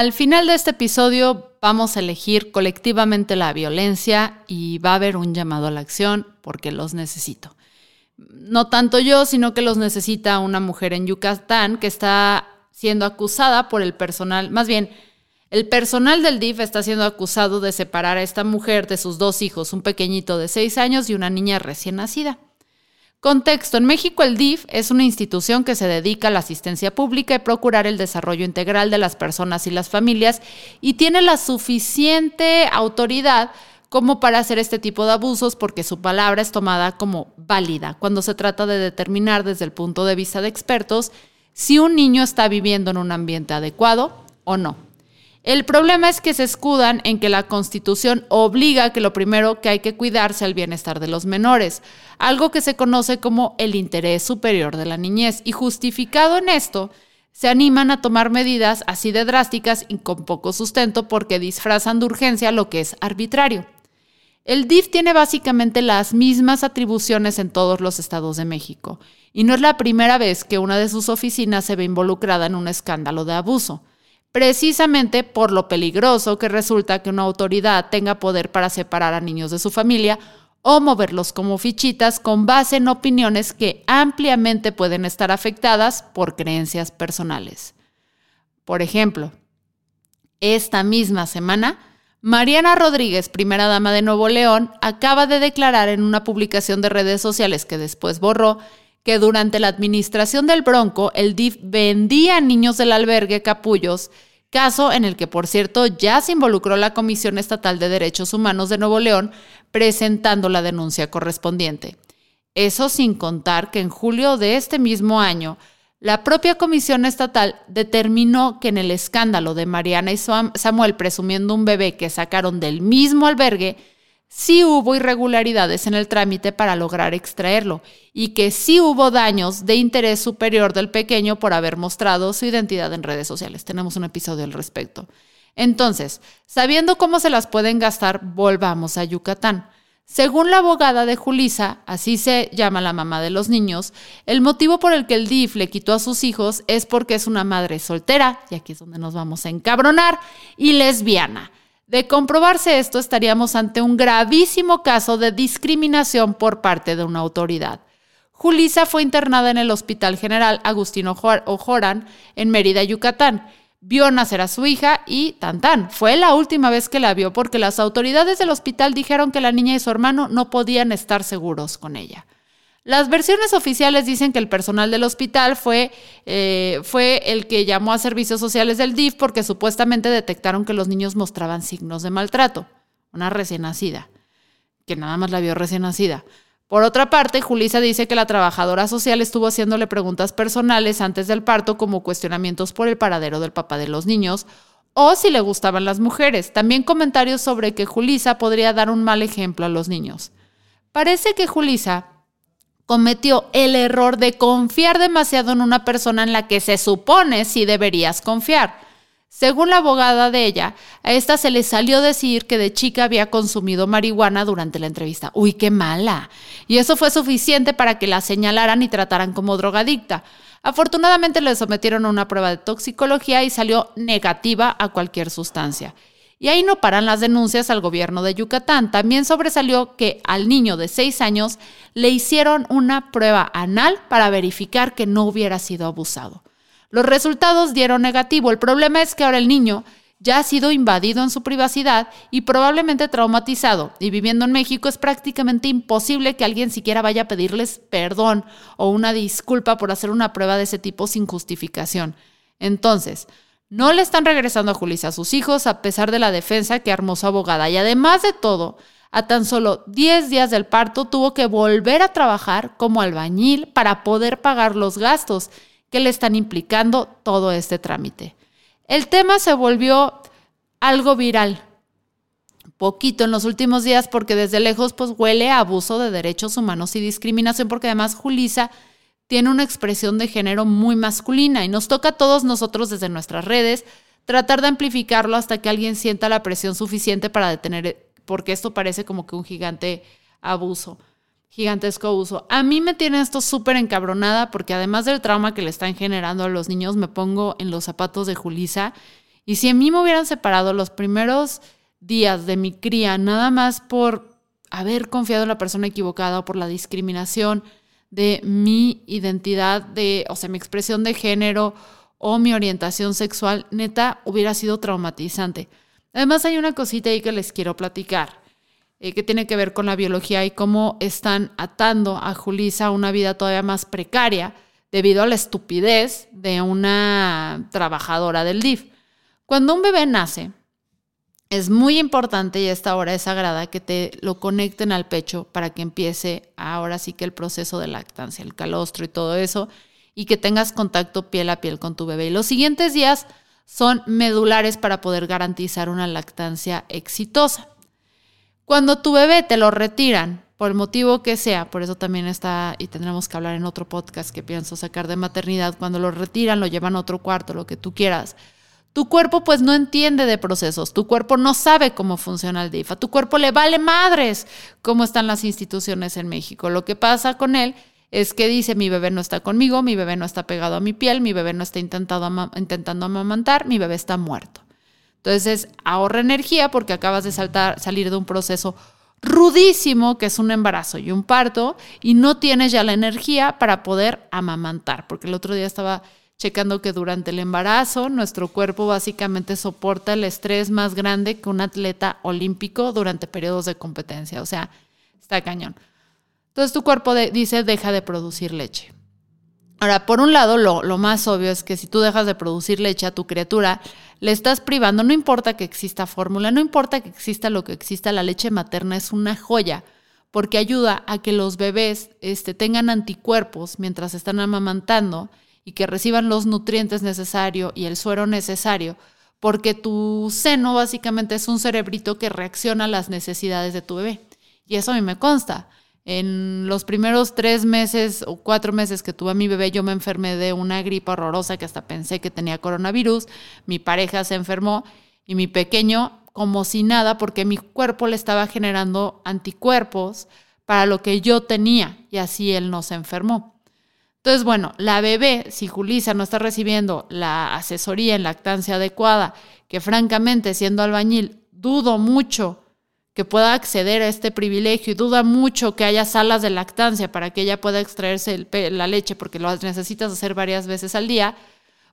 Al final de este episodio vamos a elegir colectivamente la violencia y va a haber un llamado a la acción porque los necesito. No tanto yo, sino que los necesita una mujer en Yucatán que está siendo acusada por el personal, más bien, el personal del DIF está siendo acusado de separar a esta mujer de sus dos hijos, un pequeñito de seis años y una niña recién nacida. Contexto. En México el DIF es una institución que se dedica a la asistencia pública y procurar el desarrollo integral de las personas y las familias y tiene la suficiente autoridad como para hacer este tipo de abusos porque su palabra es tomada como válida cuando se trata de determinar desde el punto de vista de expertos si un niño está viviendo en un ambiente adecuado o no. El problema es que se escudan en que la Constitución obliga que lo primero que hay que cuidar sea el bienestar de los menores, algo que se conoce como el interés superior de la niñez, y justificado en esto, se animan a tomar medidas así de drásticas y con poco sustento porque disfrazan de urgencia lo que es arbitrario. El DIF tiene básicamente las mismas atribuciones en todos los estados de México, y no es la primera vez que una de sus oficinas se ve involucrada en un escándalo de abuso precisamente por lo peligroso que resulta que una autoridad tenga poder para separar a niños de su familia o moverlos como fichitas con base en opiniones que ampliamente pueden estar afectadas por creencias personales. Por ejemplo, esta misma semana, Mariana Rodríguez, primera dama de Nuevo León, acaba de declarar en una publicación de redes sociales que después borró que durante la administración del Bronco, el DIF vendía a niños del albergue Capullos, caso en el que, por cierto, ya se involucró la Comisión Estatal de Derechos Humanos de Nuevo León, presentando la denuncia correspondiente. Eso sin contar que en julio de este mismo año, la propia Comisión Estatal determinó que en el escándalo de Mariana y Samuel presumiendo un bebé que sacaron del mismo albergue, sí hubo irregularidades en el trámite para lograr extraerlo y que sí hubo daños de interés superior del pequeño por haber mostrado su identidad en redes sociales. Tenemos un episodio al respecto. Entonces, sabiendo cómo se las pueden gastar, volvamos a Yucatán. Según la abogada de Julisa, así se llama la mamá de los niños, el motivo por el que el DIF le quitó a sus hijos es porque es una madre soltera, y aquí es donde nos vamos a encabronar, y lesbiana de comprobarse esto, estaríamos ante un gravísimo caso de discriminación por parte de una autoridad. Julisa fue internada en el Hospital General Agustino Ojoran en Mérida, Yucatán. Vio nacer a su hija y tan tan. Fue la última vez que la vio porque las autoridades del hospital dijeron que la niña y su hermano no podían estar seguros con ella. Las versiones oficiales dicen que el personal del hospital fue, eh, fue el que llamó a servicios sociales del DIF porque supuestamente detectaron que los niños mostraban signos de maltrato. Una recién nacida, que nada más la vio recién nacida. Por otra parte, Julisa dice que la trabajadora social estuvo haciéndole preguntas personales antes del parto como cuestionamientos por el paradero del papá de los niños o si le gustaban las mujeres. También comentarios sobre que Julisa podría dar un mal ejemplo a los niños. Parece que Julisa cometió el error de confiar demasiado en una persona en la que se supone sí deberías confiar. Según la abogada de ella, a esta se le salió decir que de chica había consumido marihuana durante la entrevista. Uy, qué mala. Y eso fue suficiente para que la señalaran y trataran como drogadicta. Afortunadamente le sometieron a una prueba de toxicología y salió negativa a cualquier sustancia. Y ahí no paran las denuncias al gobierno de Yucatán. También sobresalió que al niño de seis años le hicieron una prueba anal para verificar que no hubiera sido abusado. Los resultados dieron negativo. El problema es que ahora el niño ya ha sido invadido en su privacidad y probablemente traumatizado. Y viviendo en México es prácticamente imposible que alguien siquiera vaya a pedirles perdón o una disculpa por hacer una prueba de ese tipo sin justificación. Entonces, no le están regresando a Julissa a sus hijos a pesar de la defensa que armó su abogada. Y además de todo, a tan solo 10 días del parto tuvo que volver a trabajar como albañil para poder pagar los gastos que le están implicando todo este trámite. El tema se volvió algo viral, poquito en los últimos días porque desde lejos pues huele a abuso de derechos humanos y discriminación porque además Julisa tiene una expresión de género muy masculina y nos toca a todos nosotros desde nuestras redes tratar de amplificarlo hasta que alguien sienta la presión suficiente para detener, porque esto parece como que un gigante abuso, gigantesco abuso. A mí me tiene esto súper encabronada porque además del trauma que le están generando a los niños, me pongo en los zapatos de Julisa y si a mí me hubieran separado los primeros días de mi cría, nada más por haber confiado en la persona equivocada o por la discriminación, de mi identidad, de, o sea, mi expresión de género o mi orientación sexual, neta, hubiera sido traumatizante. Además, hay una cosita ahí que les quiero platicar, eh, que tiene que ver con la biología y cómo están atando a Julisa a una vida todavía más precaria debido a la estupidez de una trabajadora del DIF. Cuando un bebé nace, es muy importante y esta hora es sagrada que te lo conecten al pecho para que empiece ahora sí que el proceso de lactancia, el calostro y todo eso, y que tengas contacto piel a piel con tu bebé. Y los siguientes días son medulares para poder garantizar una lactancia exitosa. Cuando tu bebé te lo retiran, por el motivo que sea, por eso también está, y tendremos que hablar en otro podcast que pienso sacar de maternidad, cuando lo retiran, lo llevan a otro cuarto, lo que tú quieras tu cuerpo pues no entiende de procesos, tu cuerpo no sabe cómo funciona el DIF, tu cuerpo le vale madres cómo están las instituciones en México. Lo que pasa con él es que dice mi bebé no está conmigo, mi bebé no está pegado a mi piel, mi bebé no está intentando, amamantar, mi bebé está muerto. Entonces ahorra energía porque acabas de salir de un proceso rudísimo que es un embarazo y un parto y no tienes ya la energía para poder amamantar, porque el otro día estaba checando que durante el embarazo nuestro cuerpo básicamente soporta el estrés más grande que un atleta olímpico durante periodos de competencia. O sea, está cañón. Entonces tu cuerpo dice deja de producir leche. Ahora, por un lado, lo, lo, más obvio es que si tú dejas de producir leche a tu criatura, le estás privando, no importa que exista fórmula, no importa que exista lo que exista, la leche materna es una joya porque ayuda a que los bebés este, tengan anticuerpos mientras están amamantando y que reciban los nutrientes necesarios y el suero necesario, porque tu seno básicamente es un cerebrito que reacciona a las necesidades de tu bebé. Y eso a mí me consta. En los primeros tres meses o cuatro meses que tuve a mi bebé, yo me enfermé de una gripa horrorosa que hasta pensé que tenía coronavirus. Mi pareja se enfermó y mi pequeño, como si nada, porque mi cuerpo le estaba generando anticuerpos para lo que yo tenía y así él no se enfermó. Entonces, bueno, la bebé, si Julisa no está recibiendo la asesoría en lactancia adecuada, que francamente siendo albañil dudo mucho que pueda acceder a este privilegio y duda mucho que haya salas de lactancia para que ella pueda extraerse la leche porque lo necesitas hacer varias veces al día,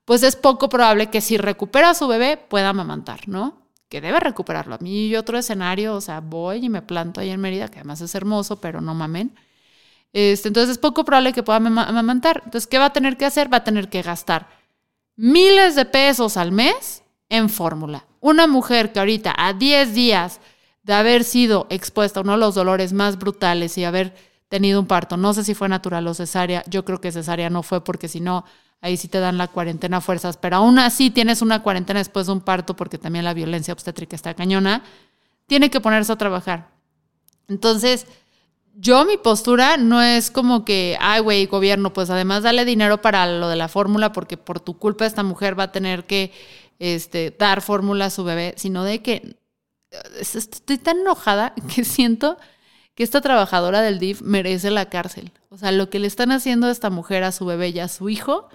pues es poco probable que si recupera a su bebé pueda amamantar, ¿no? Que debe recuperarlo. A mí y otro escenario, o sea, voy y me planto ahí en Mérida, que además es hermoso, pero no mamen este, entonces es poco probable que pueda amamantar. Entonces, ¿qué va a tener que hacer? Va a tener que gastar miles de pesos al mes en fórmula. Una mujer que ahorita a 10 días de haber sido expuesta a uno de los dolores más brutales y haber tenido un parto, no sé si fue natural o cesárea, yo creo que cesárea no fue porque si no, ahí sí te dan la cuarentena fuerzas, pero aún así tienes una cuarentena después de un parto porque también la violencia obstétrica está cañona, tiene que ponerse a trabajar. Entonces, yo mi postura no es como que, ay, güey, gobierno, pues además dale dinero para lo de la fórmula porque por tu culpa esta mujer va a tener que este, dar fórmula a su bebé, sino de que estoy tan enojada que siento que esta trabajadora del DIF merece la cárcel. O sea, lo que le están haciendo a esta mujer, a su bebé y a su hijo,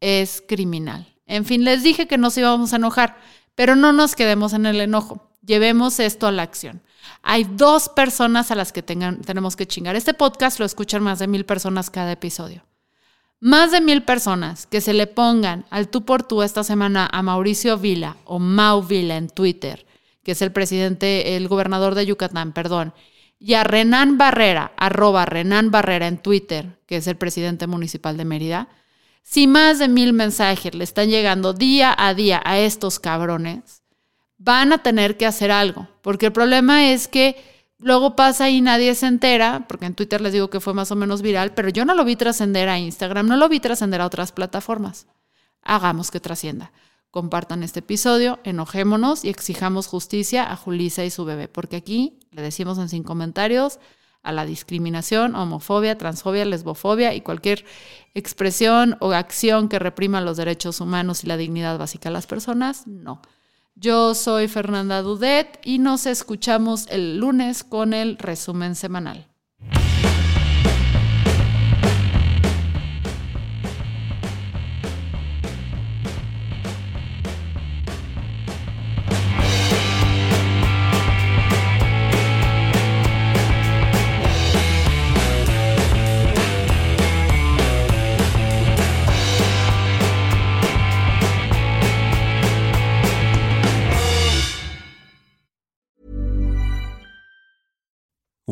es criminal. En fin, les dije que nos íbamos a enojar, pero no nos quedemos en el enojo. Llevemos esto a la acción. Hay dos personas a las que tengan, tenemos que chingar. Este podcast lo escuchan más de mil personas cada episodio. Más de mil personas que se le pongan al tú por tú esta semana a Mauricio Vila o Mau Vila en Twitter, que es el presidente, el gobernador de Yucatán, perdón, y a Renan Barrera, arroba Renan Barrera en Twitter, que es el presidente municipal de Mérida, si más de mil mensajes le están llegando día a día a estos cabrones, van a tener que hacer algo, porque el problema es que luego pasa y nadie se entera, porque en Twitter les digo que fue más o menos viral, pero yo no lo vi trascender a Instagram, no lo vi trascender a otras plataformas. Hagamos que trascienda. Compartan este episodio, enojémonos y exijamos justicia a Julisa y su bebé, porque aquí le decimos en sin comentarios a la discriminación, homofobia, transfobia, lesbofobia y cualquier expresión o acción que reprima los derechos humanos y la dignidad básica de las personas, no. Yo soy Fernanda Dudet y nos escuchamos el lunes con el resumen semanal.